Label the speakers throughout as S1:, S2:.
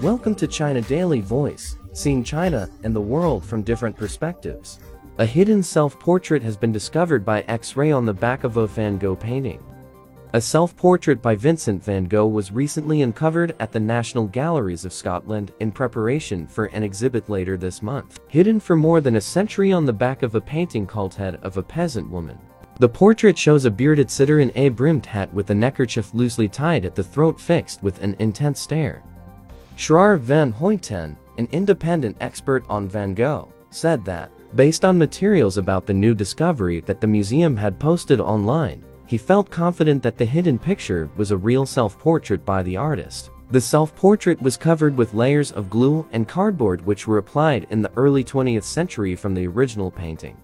S1: Welcome to China Daily Voice, seeing China and the world from different perspectives. A hidden self-portrait has been discovered by X-ray on the back of a Van Gogh painting. A self-portrait by Vincent van Gogh was recently uncovered at the National Galleries of Scotland in preparation for an exhibit later this month. Hidden for more than a century on the back of a painting called Head of a Peasant Woman. The portrait shows a bearded sitter in a brimmed hat with a neckerchief loosely tied at the throat fixed with an intense stare. Gerard van Heugten, an independent expert on Van Gogh, said that, based on materials about the new discovery that the museum had posted online, he felt confident that the hidden picture was a real self-portrait by the artist. The self-portrait was covered with layers of glue and cardboard which were applied in the early 20th century from the original painting.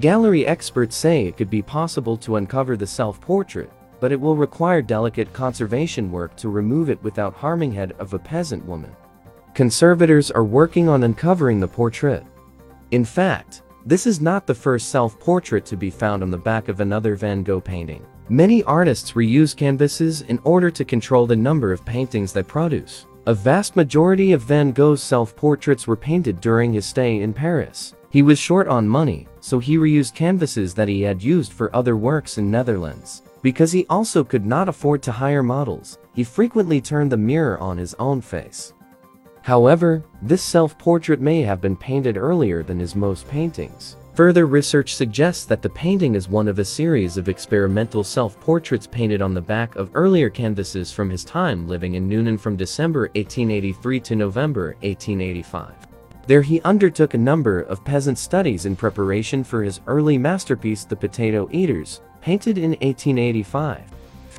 S1: Gallery experts say it could be possible to uncover the self-portrait, but it will require delicate conservation work to remove it without harming head of a peasant woman. Conservators are working on uncovering the portrait. In fact, this is not the first self-portrait to be found on the back of another Van Gogh painting. Many artists reuse canvases in order to control the number of paintings they produce. A vast majority of Van Gogh's self-portraits were painted during his stay in Paris. He was short on money, so he reused canvases that he had used for other works in Netherlands. Because he also could not afford to hire models, he frequently turned the mirror on his own face. However, this self-portrait may have been painted earlier than his most paintings. Further research suggests that the painting is one of a series of experimental self-portraits painted on the back of earlier canvases from his time living in Nuenen from December 1883 to November 1885. There he undertook a number of peasant studies in preparation for his early masterpiece The Potato Eaters, painted in 1885.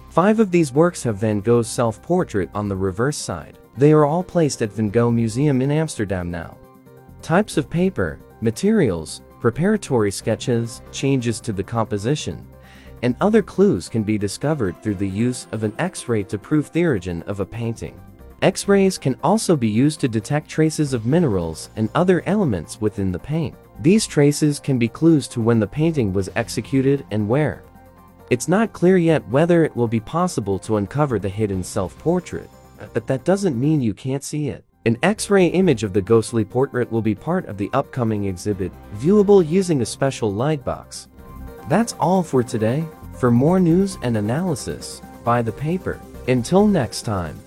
S1: Five of these works have Van Gogh's self-portrait on the reverse side. They are all placed at Van Gogh Museum in Amsterdam now. Types of paper, materials, preparatory sketches, changes to the composition, and other clues can be discovered through the use of an X-ray to prove the origin of a painting. X-rays can also be used to detect traces of minerals and other elements within the paint. These traces can be clues to when the painting was executed and where. It's not clear yet whether it will be possible to uncover the hidden self-portrait, but that doesn't mean you can't see it. An X-ray image of the ghostly portrait will be part of the upcoming exhibit, viewable using a special light box. That's all for today. For more news and analysis, buy the paper. Until next time.